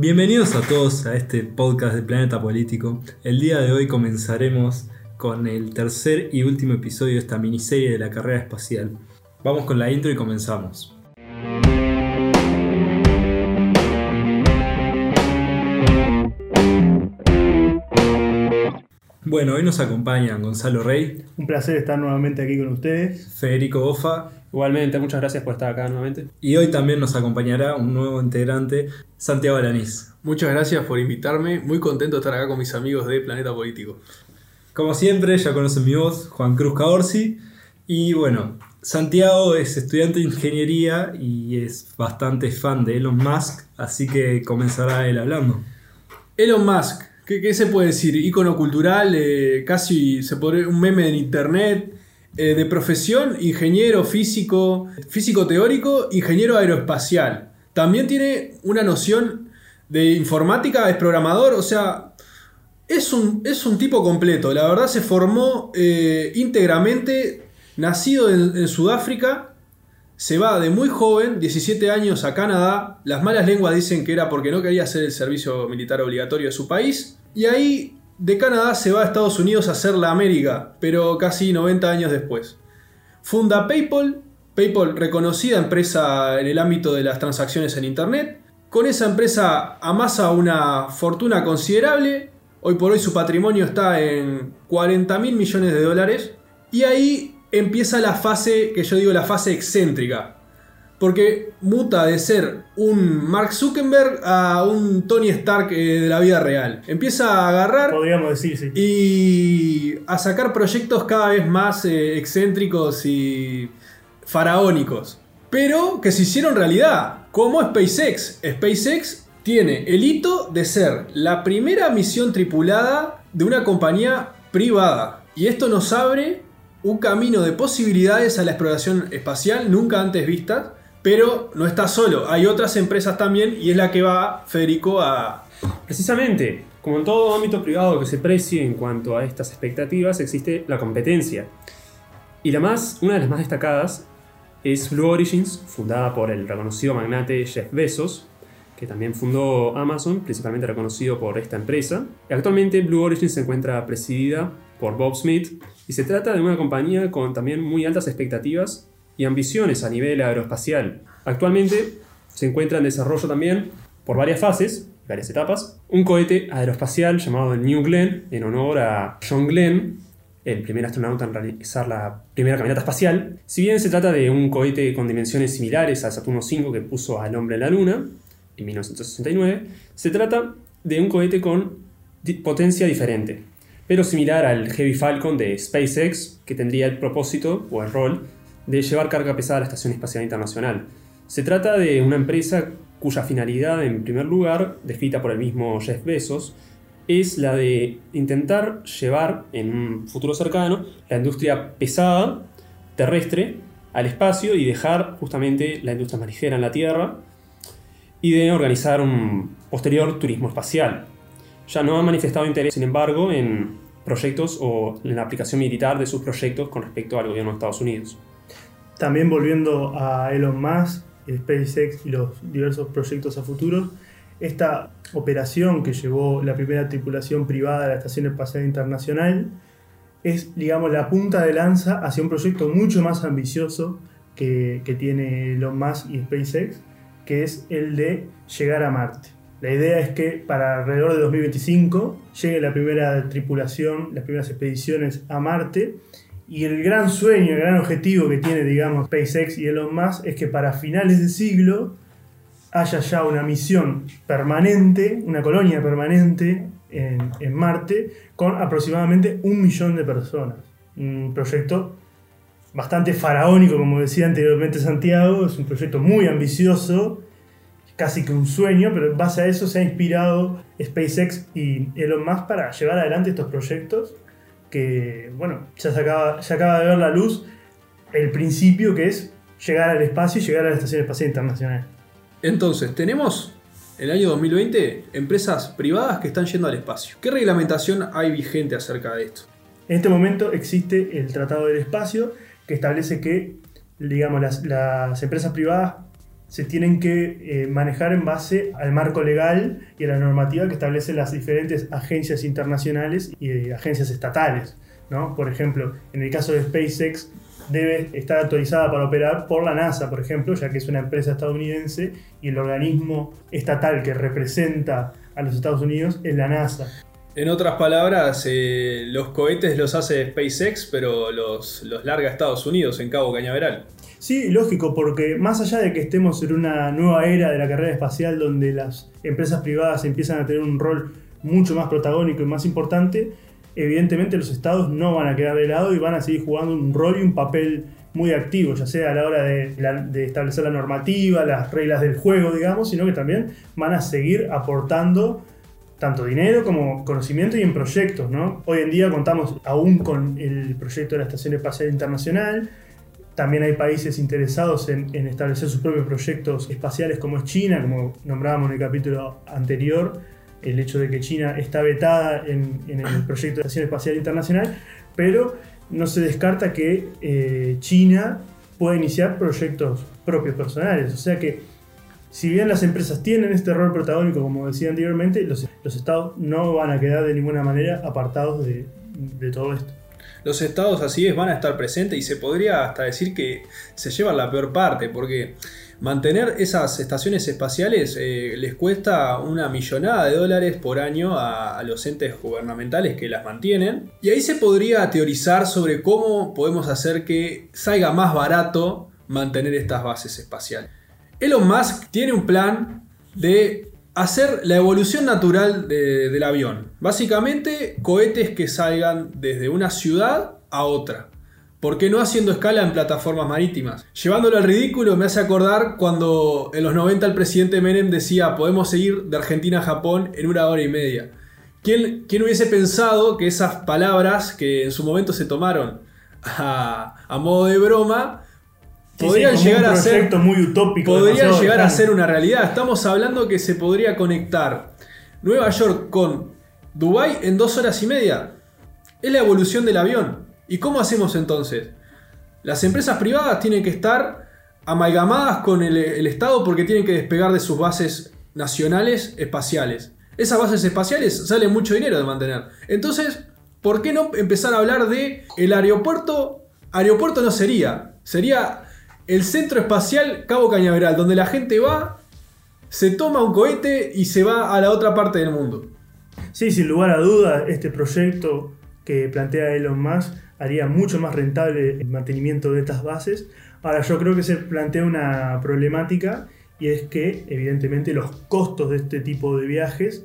Bienvenidos a todos a este podcast de Planeta Político. El día de hoy comenzaremos con el tercer y último episodio de esta miniserie de la carrera espacial. Vamos con la intro y comenzamos. Bueno, hoy nos acompañan Gonzalo Rey, Un placer estar nuevamente aquí con ustedes. Federico Ofa Igualmente, muchas gracias por estar acá nuevamente. y hoy también nos acompañará un nuevo integrante, Santiago Alanís. Muchas gracias por invitarme. Muy contento de estar acá con mis amigos de Planeta Político. Como siempre, ya conocen mi voz, Juan Cruz Caorsi. Y bueno, Santiago es estudiante de ingeniería y es bastante fan de Elon Musk, así que comenzará él hablando. Elon Musk, ¿qué, qué se puede decir? Ícono cultural, eh, casi se podría, un meme en internet. Eh, de profesión, ingeniero físico, físico teórico, ingeniero aeroespacial. También tiene una noción de informática, es programador, o sea, es un, es un tipo completo. La verdad se formó eh, íntegramente, nacido en, en Sudáfrica, se va de muy joven, 17 años, a Canadá. Las malas lenguas dicen que era porque no quería hacer el servicio militar obligatorio de su país. Y ahí de Canadá se va a Estados Unidos a hacer la América, pero casi 90 años después. Funda PayPal, PayPal reconocida empresa en el ámbito de las transacciones en Internet. Con esa empresa amasa una fortuna considerable. Hoy por hoy su patrimonio está en 40 mil millones de dólares. Y ahí empieza la fase, que yo digo la fase excéntrica. Porque muta de ser un Mark Zuckerberg a un Tony Stark eh, de la vida real. Empieza a agarrar Podríamos decir, sí. y a sacar proyectos cada vez más eh, excéntricos y faraónicos. Pero que se hicieron realidad, como SpaceX. SpaceX tiene el hito de ser la primera misión tripulada de una compañía privada. Y esto nos abre un camino de posibilidades a la exploración espacial nunca antes vistas. Pero no está solo, hay otras empresas también y es la que va Federico a, Precisamente, como en todo ámbito privado que se precie en cuanto a estas expectativas, existe la competencia. Y la más, una de las más destacadas es Blue Origins, fundada por el reconocido magnate Jeff Bezos, que también fundó Amazon, principalmente reconocido por esta empresa. Actualmente Blue Origins se encuentra presidida por Bob Smith y se trata de una compañía con también muy altas expectativas y ambiciones a nivel aeroespacial. Actualmente se encuentra en desarrollo también por varias fases, varias etapas, un cohete aeroespacial llamado New Glenn en honor a John Glenn, el primer astronauta en realizar la primera caminata espacial. Si bien se trata de un cohete con dimensiones similares al Saturno V que puso al hombre en la Luna en 1969, se trata de un cohete con potencia diferente, pero similar al Heavy Falcon de SpaceX, que tendría el propósito o el rol de llevar carga pesada a la Estación Espacial Internacional. Se trata de una empresa cuya finalidad, en primer lugar, descrita por el mismo Jeff Bezos, es la de intentar llevar en un futuro cercano la industria pesada, terrestre, al espacio y dejar justamente la industria marígera en la Tierra y de organizar un posterior turismo espacial. Ya no ha manifestado interés, sin embargo, en proyectos o en la aplicación militar de sus proyectos con respecto al gobierno de Estados Unidos. También volviendo a Elon Musk, SpaceX y los diversos proyectos a futuro, esta operación que llevó la primera tripulación privada a la Estación Espacial Internacional es, digamos, la punta de lanza hacia un proyecto mucho más ambicioso que, que tiene Elon Musk y SpaceX, que es el de llegar a Marte. La idea es que para alrededor de 2025 llegue la primera tripulación, las primeras expediciones a Marte y el gran sueño, el gran objetivo que tiene, digamos, SpaceX y Elon Musk es que para finales de siglo haya ya una misión permanente, una colonia permanente en, en Marte con aproximadamente un millón de personas. Un proyecto bastante faraónico, como decía anteriormente Santiago, es un proyecto muy ambicioso, casi que un sueño, pero en base a eso se ha inspirado SpaceX y Elon Musk para llevar adelante estos proyectos que, bueno, ya se acaba, ya acaba de ver la luz el principio que es llegar al espacio y llegar a la Estación Espacial Internacional. Entonces, tenemos en el año 2020 empresas privadas que están yendo al espacio. ¿Qué reglamentación hay vigente acerca de esto? En este momento existe el Tratado del Espacio que establece que, digamos, las, las empresas privadas se tienen que eh, manejar en base al marco legal y a la normativa que establecen las diferentes agencias internacionales y eh, agencias estatales. ¿no? Por ejemplo, en el caso de SpaceX, debe estar autorizada para operar por la NASA, por ejemplo, ya que es una empresa estadounidense y el organismo estatal que representa a los Estados Unidos es la NASA. En otras palabras, eh, los cohetes los hace SpaceX, pero los, los larga Estados Unidos en Cabo Cañaveral. Sí, lógico, porque más allá de que estemos en una nueva era de la carrera espacial donde las empresas privadas empiezan a tener un rol mucho más protagónico y más importante, evidentemente los estados no van a quedar de lado y van a seguir jugando un rol y un papel muy activo, ya sea a la hora de, de, establecer la normativa, las reglas del juego, digamos, sino que también van a seguir aportando tanto dinero como conocimiento y en proyectos. ¿no? Hoy en día contamos aún con el proyecto de la Estación Espacial Internacional, también hay países interesados en, establecer sus propios proyectos espaciales como es China, como nombrábamos en el capítulo anterior, el hecho de que China está vetada en, el proyecto de Estación Espacial Internacional, pero no se descarta que eh, China pueda iniciar proyectos propios personales. O sea que, si bien las empresas tienen este rol protagónico, como decía anteriormente, los, estados no van a quedar de ninguna manera apartados de todo esto los estados así es van a estar presentes y se podría hasta decir que se llevan la peor parte, porque mantener esas estaciones espaciales eh, les cuesta una millonada de dólares por año a, los entes gubernamentales que las mantienen. Y ahí se podría teorizar sobre cómo podemos hacer que salga más barato mantener estas bases espaciales. Elon Musk tiene un plan de hacer la evolución natural del avión. Básicamente, cohetes que salgan desde una ciudad a otra. ¿Por qué no haciendo escala en plataformas marítimas? Llevándolo al ridículo me hace acordar cuando en los 90 el presidente Menem decía podemos seguir de Argentina a Japón en una hora y media. ¿Quién, quién hubiese pensado que esas palabras que en su momento se tomaron a, a modo de broma podrían llegar a ser muy utópico. Podrían llegar a ser una realidad. Estamos hablando que se podría conectar Nueva York con Dubai en dos horas y media. Es la evolución del avión. ¿Y cómo hacemos entonces? Las empresas privadas tienen que estar amalgamadas con el, el Estado porque tienen que despegar de sus bases nacionales espaciales. Esas bases espaciales salen mucho dinero de mantener. Entonces, ¿por qué no empezar a hablar de el aeropuerto? Aeropuerto no sería, sería el Centro Espacial Cabo Cañaveral, donde la gente va, se toma un cohete y se va a la otra parte del mundo. Sí, sin lugar a duda, este proyecto que plantea Elon Musk haría mucho más rentable el mantenimiento de estas bases. Ahora, yo creo que se plantea una problemática y es que, evidentemente, los costos de este tipo de viajes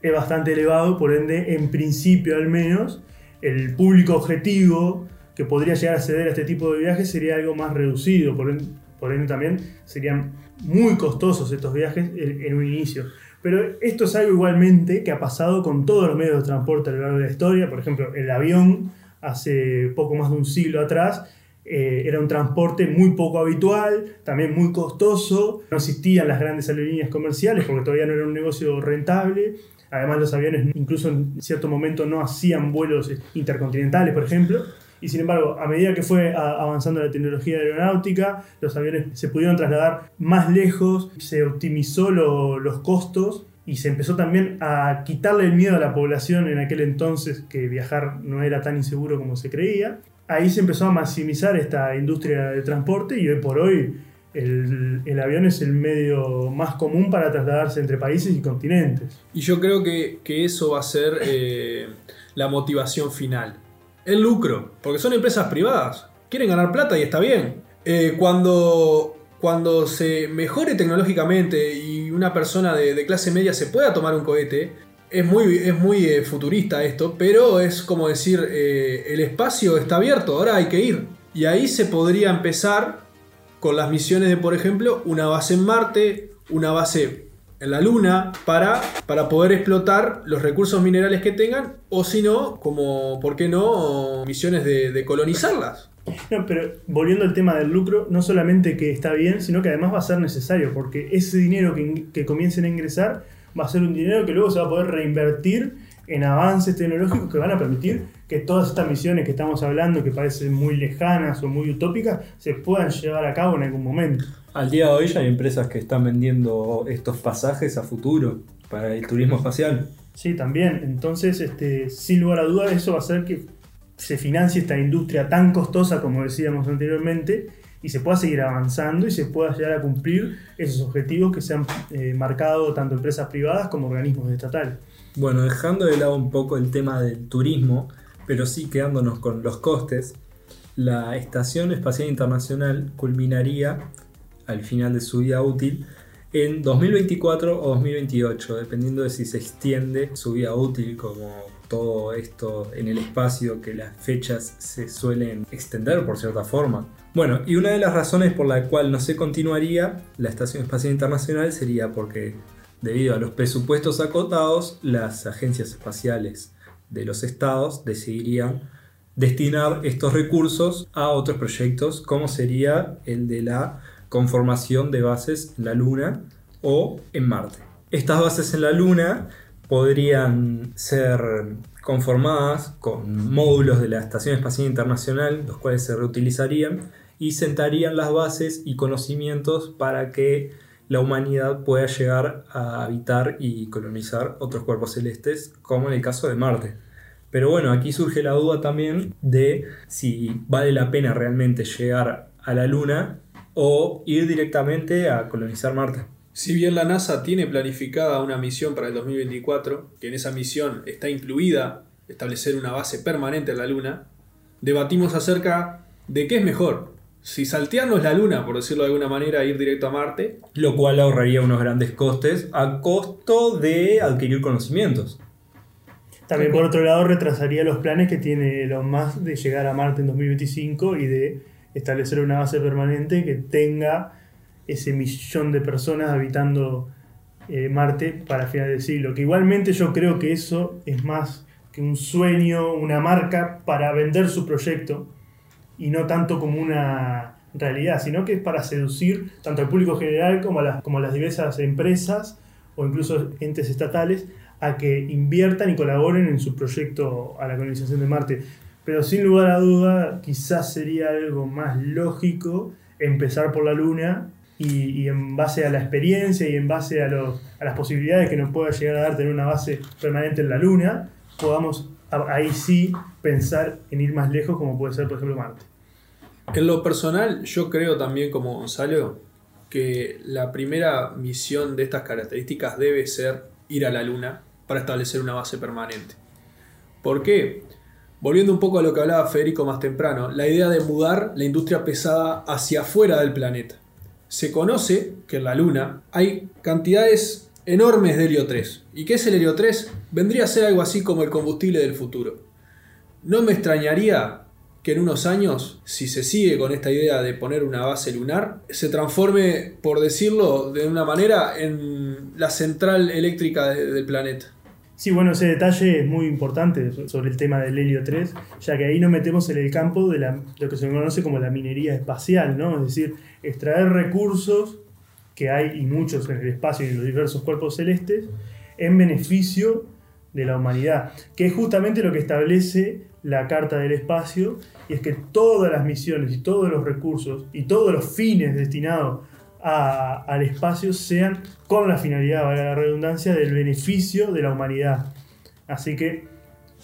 es bastante elevado, por ende, en principio al menos, el público objetivo que podría llegar a acceder a este tipo de viajes sería algo más reducido, por, ende también serían muy costosos estos viajes en, un inicio. Pero esto es algo igualmente que ha pasado con todos los medios de transporte a lo largo de la historia. Por ejemplo, el avión hace poco más de un siglo atrás eh, era un transporte muy poco habitual, también muy costoso. No existían las grandes aerolíneas comerciales porque todavía no era un negocio rentable. Además los aviones incluso en cierto momento no hacían vuelos intercontinentales, por ejemplo. Y sin embargo, a medida que fue avanzando la tecnología aeronáutica, los aviones se pudieron trasladar más lejos, se optimizó los costos y se empezó también a quitarle el miedo a la población en aquel entonces que viajar no era tan inseguro como se creía. Ahí se empezó a maximizar esta industria de transporte y hoy por hoy el, avión es el medio más común para trasladarse entre países y continentes. Y yo creo que, eso va a ser eh, la motivación final el lucro, porque son empresas privadas, quieren ganar plata y está bien. Eh, cuando, cuando se mejore tecnológicamente y una persona de, clase media se pueda tomar un cohete, es muy, es muy eh, futurista esto, pero es como decir, eh, el espacio está abierto, ahora hay que ir. Y ahí se podría empezar con las misiones de, por ejemplo, una base en Marte, una base en la Luna para, para poder explotar los recursos minerales que tengan o si no, como, ¿por qué no? Misiones de, colonizarlas. No, pero volviendo al tema del lucro, no solamente que está bien, sino que además va a ser necesario, porque ese dinero que, que comiencen a ingresar va a ser un dinero que luego se va a poder reinvertir en avances tecnológicos que van a permitir que todas estas misiones que estamos hablando, que parecen muy lejanas o muy utópicas, se puedan llevar a cabo en algún momento. Al día de hoy ya hay empresas que están vendiendo estos pasajes a futuro para el turismo espacial. Sí, también. Entonces, este, sin lugar a dudas, eso va a hacer que se financie esta industria tan costosa como decíamos anteriormente y se pueda seguir avanzando y se pueda llegar a cumplir esos objetivos que se han eh, marcado tanto empresas privadas como organismos estatales. Bueno, dejando de lado un poco el tema del turismo, pero sí quedándonos con los costes, la Estación Espacial Internacional culminaría al final de su vida útil en 2024 o 2028, dependiendo de si se extiende su vida útil como todo esto en el espacio, que las fechas se suelen extender por cierta forma. Bueno, y una de las razones por la cual no se continuaría la Estación Espacial Internacional sería porque debido a los presupuestos acotados, las agencias espaciales de los estados decidirían destinar estos recursos a otros proyectos como sería el de la conformación de bases en la Luna o en Marte. Estas bases en la Luna podrían ser conformadas con módulos de la Estación Espacial Internacional, los cuales se reutilizarían y sentarían las bases y conocimientos para que la humanidad pueda llegar a habitar y colonizar otros cuerpos celestes, como en el caso de Marte. Pero bueno, aquí surge la duda también de si vale la pena realmente llegar a la Luna o ir directamente a colonizar Marte. Si bien la NASA tiene planificada una misión para el 2024, que en esa misión está incluida establecer una base permanente en la Luna, debatimos acerca de qué es mejor, si saltearnos la Luna, por decirlo de alguna manera, ir directo a Marte. Lo cual ahorraría unos grandes costes a costo de adquirir conocimientos. También por otro lado retrasaría los planes que tiene Elon Musk de llegar a Marte en 2025 y de establecer una base permanente que tenga ese millón de personas habitando eh, Marte para final del siglo. Que igualmente yo creo que eso es más que un sueño, una marca para vender su proyecto y no tanto como una realidad, sino que es para seducir tanto al público general como a las, como las diversas empresas o incluso entes estatales a que inviertan y colaboren en su proyecto a la colonización de Marte. Pero sin lugar a duda, quizás sería algo más lógico empezar por la Luna y, en base a la experiencia y en base a, a las posibilidades que nos pueda llegar a dar tener una base permanente en la Luna, podamos ahí sí pensar en ir más lejos como puede ser por ejemplo Marte. En lo personal, yo creo también como Gonzalo que la primera misión de estas características debe ser ir a la Luna para establecer una base permanente. ¿Por qué? Volviendo un poco a lo que hablaba Federico más temprano, la idea de mudar la industria pesada hacia afuera del planeta. Se conoce que en la Luna hay cantidades enormes de helio 3. ¿Y qué es el helio 3? Vendría a ser algo así como el combustible del futuro. No me extrañaría que en unos años, si se sigue con esta idea de poner una base lunar, se transforme, por decirlo de una manera, en la central eléctrica del planeta. Sí, bueno, ese detalle es muy importante sobre el tema del helio 3, ya que ahí nos metemos en el campo de lo que se conoce como la minería espacial, ¿no? Es decir, extraer recursos que hay y muchos en el espacio y en los diversos cuerpos celestes en beneficio de la humanidad, que es justamente lo que establece la Carta del Espacio, y es que todas las misiones y todos los recursos y todos los fines destinados al espacio sean con la finalidad, valga la redundancia, del beneficio de la humanidad. Así que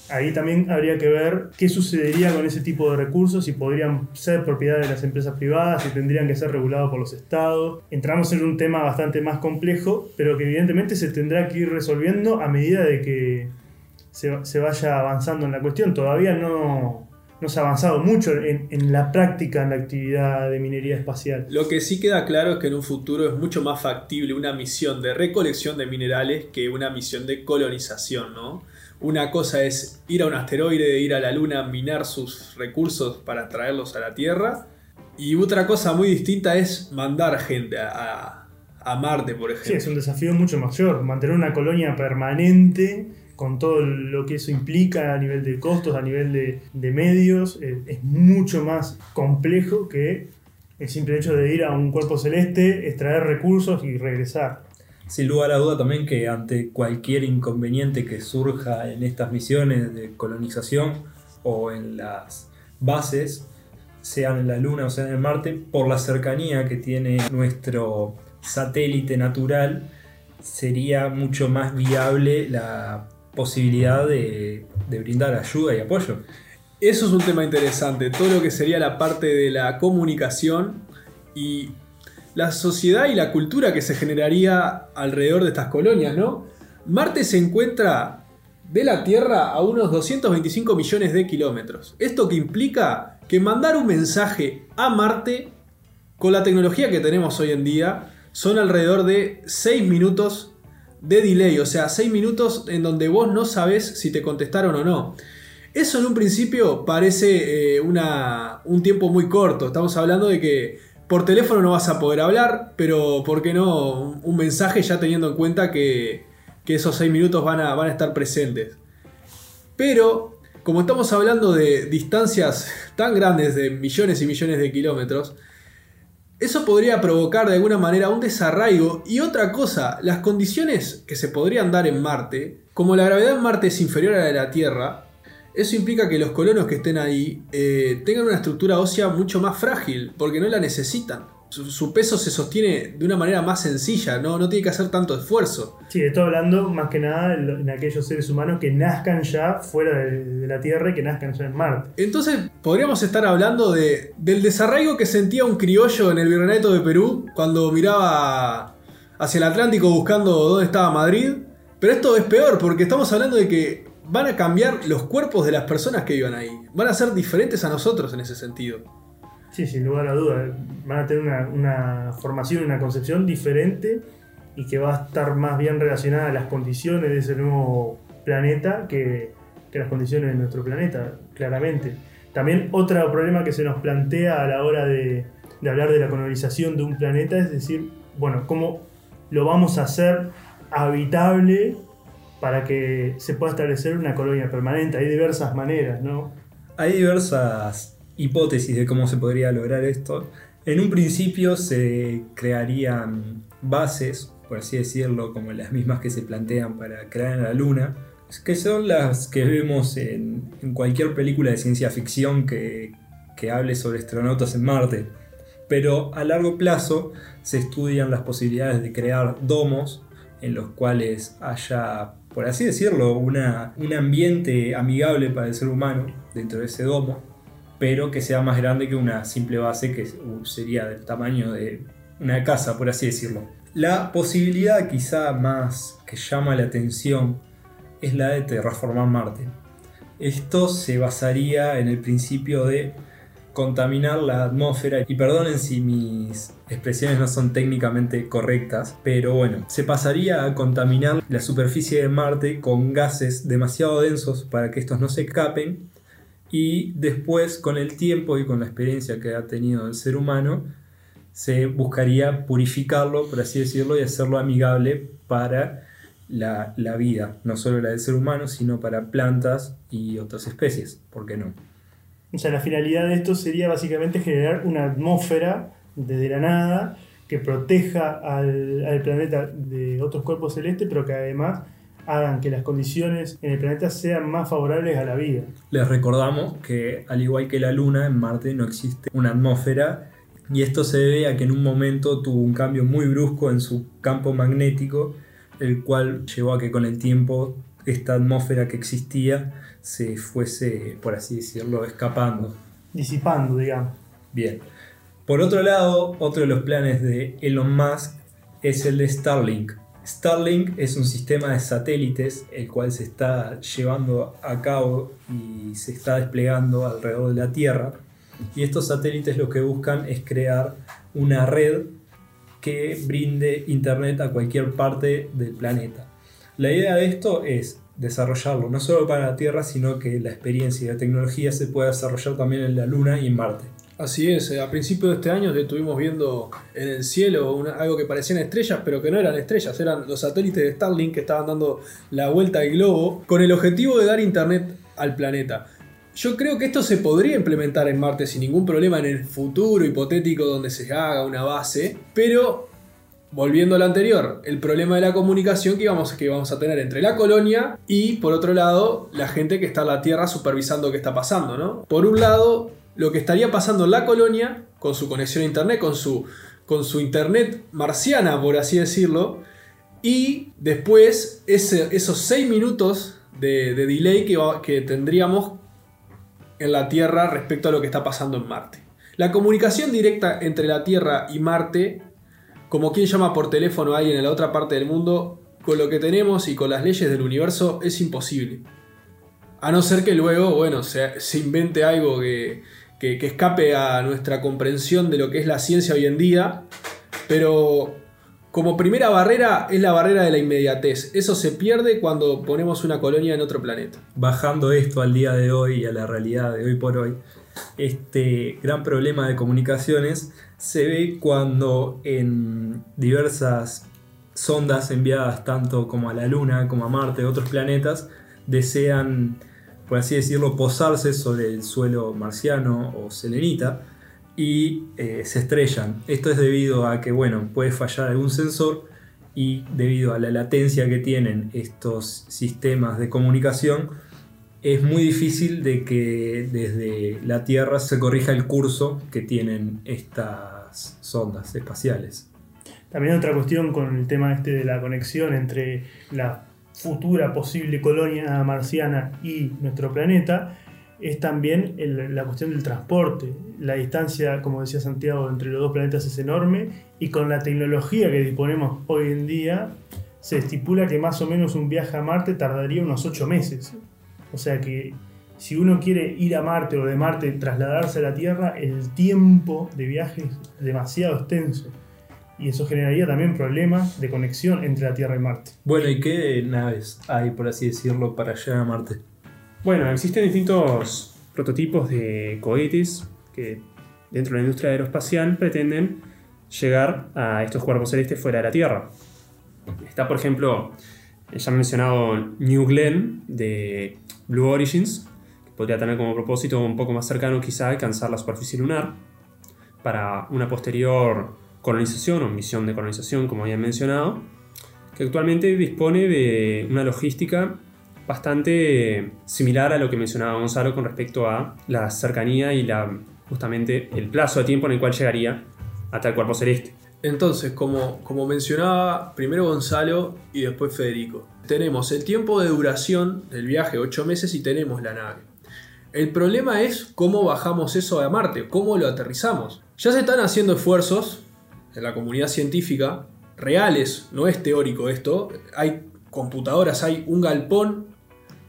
ahí también habría que ver qué sucedería con ese tipo de recursos, si podrían ser propiedad de las empresas privadas, si tendrían que ser regulados por los estados. Entramos en un tema bastante más complejo, pero que evidentemente se tendrá que ir resolviendo a medida de que se, vaya avanzando en la cuestión. Todavía no, no se ha avanzado mucho en, la práctica, en la actividad de minería espacial. Lo que sí queda claro es que en un futuro es mucho más factible una misión de recolección de minerales que una misión de colonización, ¿no? Una cosa es ir a un asteroide, ir a la Luna, minar sus recursos para traerlos a la Tierra. Y otra cosa muy distinta es mandar gente a, a Marte, por ejemplo. Sí, es un desafío mucho mayor. Mantener una colonia permanente con todo lo que eso implica a nivel de costos, a nivel de, medios, eh, es mucho más complejo que el simple hecho de ir a un cuerpo celeste, extraer recursos y regresar. Sin lugar a duda también que ante cualquier inconveniente que surja en estas misiones de colonización o en las bases, sean en la Luna o sean en Marte, por la cercanía que tiene nuestro satélite natural, sería mucho más viable la posibilidad de, de brindar ayuda y apoyo. Eso es un tema interesante, todo lo que sería la parte de la comunicación y la sociedad y la cultura que se generaría alrededor de estas colonias, ¿no? Marte se encuentra de la Tierra a unos 225 millones de kilómetros. Esto que implica que mandar un mensaje a Marte con la tecnología que tenemos hoy en día son alrededor de 6 minutos de delay, o sea, 6 minutos en donde vos no sabes si te contestaron o no. Eso en un principio parece eh, una, un tiempo muy corto, estamos hablando de que por teléfono no vas a poder hablar, pero ¿por qué no un mensaje ya teniendo en cuenta que, esos 6 minutos van a, van a estar presentes? Pero como estamos hablando de distancias tan grandes de millones y millones de kilómetros, eso podría provocar de alguna manera un desarraigo y otra cosa, las condiciones que se podrían dar en Marte, como la gravedad en Marte es inferior a la de la Tierra, eso implica que los colonos que estén ahí eh, tengan una estructura ósea mucho más frágil, porque no la necesitan. Su, su peso se sostiene de una manera más sencilla, no, no tiene que hacer tanto esfuerzo. Sí, estoy hablando más que nada en aquellos seres humanos que nazcan ya fuera de, de la Tierra y que nazcan ya en Marte. Entonces podríamos estar hablando de, del desarraigo que sentía un criollo en el Virreinato de Perú cuando miraba hacia el Atlántico buscando dónde estaba Madrid. Pero esto es peor porque estamos hablando de que van a cambiar los cuerpos de las personas que vivan ahí. Van a ser diferentes a nosotros en ese sentido. Sí, sin lugar a dudas. Van a tener una, una formación, una concepción diferente y que va a estar más bien relacionada a las condiciones de ese nuevo planeta que, que las condiciones de nuestro planeta, claramente. También otro problema que se nos plantea a la hora de, de hablar de la colonización de un planeta es decir, bueno, ¿cómo lo vamos a hacer habitable para que se pueda establecer una colonia permanente? Hay diversas maneras, ¿no? Hay diversas hipótesis de cómo se podría lograr esto. En un principio se crearían bases, por así decirlo, como las mismas que se plantean para crear en la Luna, que son las que vemos en, cualquier película de ciencia ficción que hable sobre astronautas en Marte. Pero a largo plazo se estudian las posibilidades de crear domos en los cuales haya, por así decirlo, una, un ambiente amigable para el ser humano dentro de ese domo, pero que sea más grande que una simple base que uh, sería del tamaño de una casa, por así decirlo. La posibilidad quizá más que llama la atención es la de terraformar Marte. Esto se basaría en el principio de contaminar la atmósfera y perdonen si mis expresiones no son técnicamente correctas, pero bueno, se pasaría a contaminar la superficie de Marte con gases demasiado densos para que estos no se escapen y después con el tiempo y con la experiencia que ha tenido el ser humano se buscaría purificarlo, por así decirlo, y hacerlo amigable para la, vida, no solo la del ser humano, sino para plantas y otras especies, ¿por qué no? O sea, la finalidad de esto sería básicamente generar una atmósfera desde la nada que proteja al, al planeta de otros cuerpos celestes, pero que además hagan que las condiciones en el planeta sean más favorables a la vida. Les recordamos que al igual que la Luna, en Marte no existe una atmósfera y esto se debe a que en un momento tuvo un cambio muy brusco en su campo magnético, el cual llevó a que con el tiempo esta atmósfera que existía se fuese, por así decirlo, escapando. Disipando, digamos. Bien. Por otro lado, otro de los planes de Elon Musk es el de Starlink. Starlink es un sistema de satélites el cual se está llevando a cabo y se está desplegando alrededor de la Tierra. Y estos satélites lo que buscan es crear una red que brinde internet a cualquier parte del planeta. La idea de esto es desarrollarlo no solo para la Tierra, sino que la experiencia y la tecnología se pueda desarrollar también en la Luna y en Marte. Así es, eh, a principios de este año estuvimos viendo en el cielo algo que parecían estrellas, pero que no eran estrellas, eran los satélites de Starlink que estaban dando la vuelta al globo con el objetivo de dar internet al planeta. Yo creo que esto se podría implementar en Marte sin ningún problema en el futuro hipotético donde se haga una base, pero volviendo a lo anterior, el problema de la comunicación que vamos, que a tener entre la colonia y, por otro lado, la gente que está en la Tierra supervisando qué está pasando, ¿no? Por un lado, lo que estaría pasando en la colonia, con su conexión a Internet, con su, con su Internet marciana, por así decirlo, y después esos 6 minutos de, de delay que tendríamos en la Tierra respecto a lo que está pasando en Marte. La comunicación directa entre la Tierra y Marte, como quien llama por teléfono a alguien en la otra parte del mundo, con lo que tenemos y con las leyes del universo es imposible. A no ser que luego, bueno, se, se invente algo que, que- que escape a nuestra comprensión de lo que es la ciencia hoy en día, pero como primera barrera es la barrera de la inmediatez. Eso se pierde cuando ponemos una colonia en otro planeta. bajando esto al día de hoy y a la realidad de hoy por hoy, este gran problema de comunicaciones se ve cuando en diversas sondas enviadas tanto como a la Luna como a Marte, otros planetas, desean, por así decirlo, posarse sobre el suelo marciano o selenita y eh, se estrellan. Esto es debido a que, bueno, puede fallar algún sensor y debido a la latencia que tienen estos sistemas de comunicación, es muy difícil de que desde la Tierra se corrija el curso que tienen estas sondas espaciales. También otra cuestión con el tema este de la conexión entre la futura posible colonia marciana y nuestro planeta es también la cuestión del transporte. La distancia, como decía Santiago, entre los dos planetas es enorme y con la tecnología que disponemos hoy en día se estipula que más o menos un viaje a Marte tardaría unos 8 meses. O sea que si uno quiere ir a Marte o de Marte trasladarse a la Tierra, el tiempo de viaje es demasiado extenso. Y eso generaría también problemas de conexión entre la Tierra y Marte. Bueno, ¿y qué naves hay, por así decirlo, para llegar a Marte? Bueno, existen distintos prototipos de cohetes que dentro de la industria aeroespacial pretenden llegar a estos cuerpos celestes fuera de la Tierra. Está, por ejemplo, ya mencionado New Glenn de Blue Origins, que podría tener como propósito un poco más cercano quizá alcanzar la superficie lunar para una posterior colonización o misión de colonización, como habían mencionado, que actualmente dispone de una logística bastante similar a lo que mencionaba Gonzalo con respecto a la cercanía y la, justamente el plazo de tiempo en el cual llegaría hasta el cuerpo celeste. Entonces, como, como mencionaba primero Gonzalo y después Federico, tenemos el tiempo de duración del viaje, 8 meses, y tenemos la nave. El problema es cómo bajamos eso a Marte, cómo lo aterrizamos. Ya se están haciendo esfuerzos en la comunidad científica, reales, no es teórico esto, hay computadoras, hay un galpón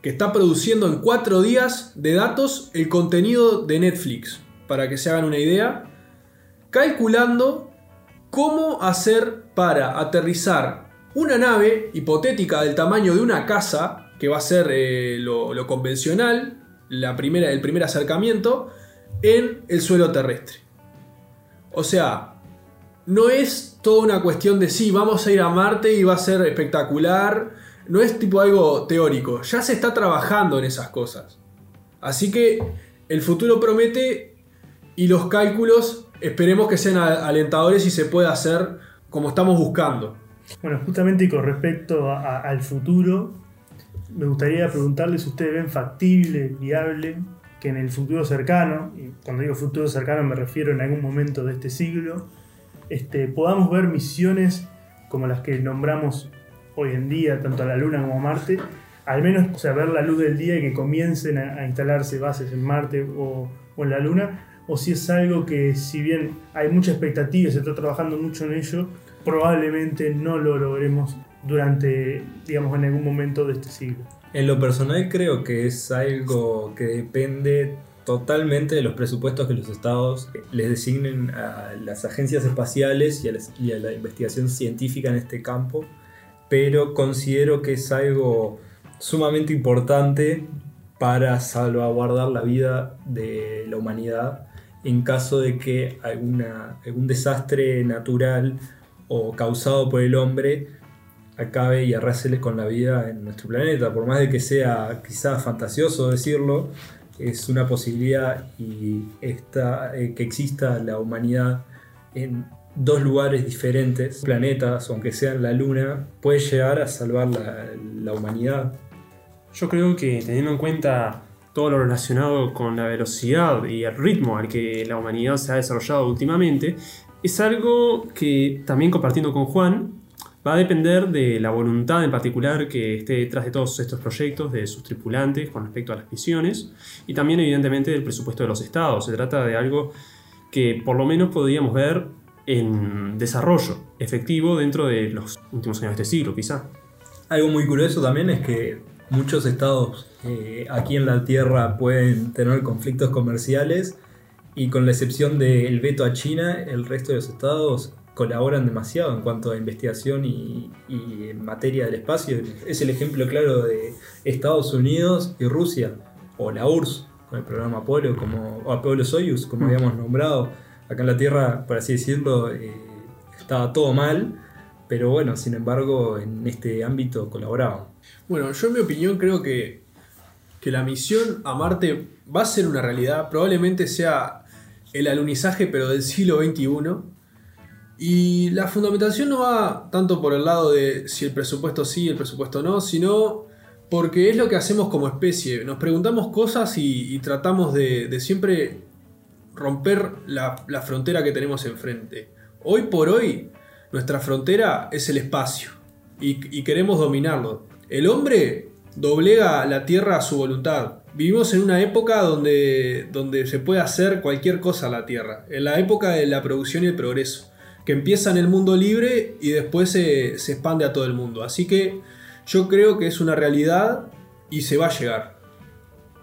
que está produciendo en 4 días de datos el contenido de Netflix, para que se hagan una idea, calculando cómo hacer para aterrizar una nave hipotética del tamaño de una casa, que va a ser eh, lo, lo convencional, la primera, el primer acercamiento, en el suelo terrestre. O sea, no es toda una cuestión de sí, vamos a ir a Marte y va a ser espectacular. No es tipo algo teórico, ya se está trabajando en esas cosas. Así que el futuro promete y los cálculos esperemos que sean alentadores y se pueda hacer como estamos buscando. Bueno, justamente con respecto a- al futuro, me gustaría preguntarles si ustedes ven factible, viable, que en el futuro cercano, y cuando digo futuro cercano me refiero en algún momento de este siglo, este, podamos ver misiones como las que nombramos hoy en día, tanto a la Luna como a Marte, al menos o sea, ver la luz del día y que comiencen a, instalarse bases en Marte o en la Luna, o si es algo que si bien hay mucha expectativa y se está trabajando mucho en ello, probablemente no lo logremos durante, digamos, en algún momento de este siglo. En lo personal creo que es algo que depende totalmente de los presupuestos que los estados les designen a las agencias espaciales y a, y a la investigación científica en este campo, pero considero que es algo sumamente importante para salvaguardar la vida de la humanidad en caso de que algún desastre natural o causado por el hombre acabe y arrase con la vida en nuestro planeta. Por más de que sea quizás fantasioso decirlo, es una posibilidad y eh, que exista la humanidad en dos lugares diferentes, planetas, aunque sean la Luna, puede llegar a salvar la humanidad. Yo creo que teniendo en cuenta todo lo relacionado con la velocidad y el ritmo al que la humanidad se ha desarrollado últimamente, es algo que también compartiendo con Juan, va a depender de la voluntad en particular que esté detrás de todos estos proyectos, de sus tripulantes con respecto a las misiones, y también evidentemente del presupuesto de los estados. Se trata de algo que por lo menos podríamos ver en desarrollo efectivo dentro de los últimos años de este siglo, quizá. Algo muy curioso también es que muchos estados eh, aquí en la Tierra pueden tener conflictos comerciales y con la excepción del veto a China, el resto de los estados colaboran demasiado en cuanto a investigación y, y en materia del espacio. Es el ejemplo claro de Estados Unidos y Rusia, o la URSS, con el programa Apolo, como, o Apolo Soyuz, como habíamos nombrado. Acá en la Tierra, por así decirlo, eh, estaba todo mal, pero bueno, sin embargo, en este ámbito colaboraban. Bueno, yo en mi opinión creo que, que la misión a Marte va a ser una realidad. Probablemente sea el alunizaje, pero del siglo XXI. Y la fundamentación no va tanto por el lado de si el presupuesto sí, el presupuesto no, sino porque es lo que hacemos como especie. Nos preguntamos cosas y, tratamos de, siempre romper la, frontera que tenemos enfrente. Hoy por hoy, nuestra frontera es el espacio y queremos dominarlo. El hombre doblega la tierra a su voluntad. Vivimos en una época donde, donde se puede hacer cualquier cosa a la tierra, en la época de la producción y el progreso, que empieza en el mundo libre y después se, se expande a todo el mundo. Así que yo creo que es una realidad y se va a llegar.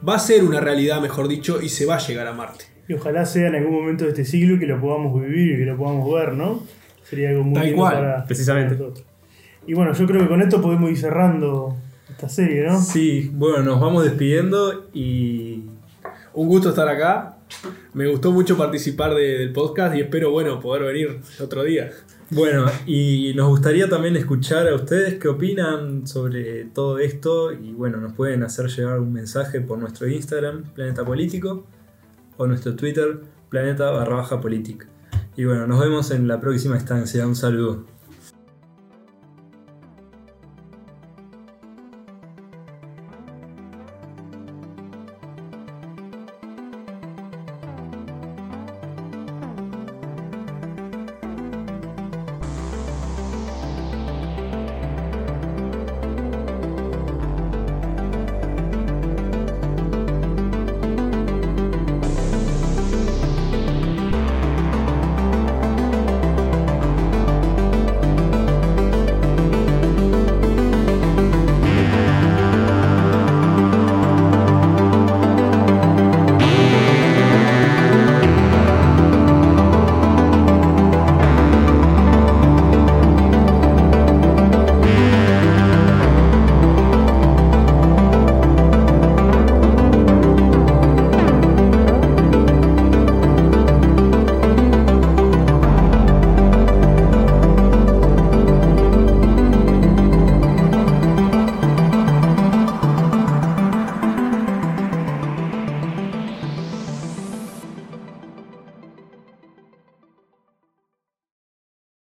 Va a ser una realidad, mejor dicho, y se va a llegar a Marte. Y ojalá sea en algún momento de este siglo y que lo podamos vivir y que lo podamos ver, ¿no? Sería algo muy Tal lindo cual, para, precisamente. para nosotros. Y bueno, yo creo que con esto podemos ir cerrando esta serie, ¿no? Sí, bueno, nos vamos despidiendo y Un gusto estar acá. Me gustó mucho participar de- del podcast y espero, bueno, poder venir otro día. Bueno, y nos gustaría también escuchar a ustedes qué opinan sobre todo esto y bueno, nos pueden hacer llegar un mensaje por nuestro Instagram, Planeta Político, o nuestro Twitter, Planeta barra baja política. Y bueno, nos vemos en la próxima estancia. Un saludo.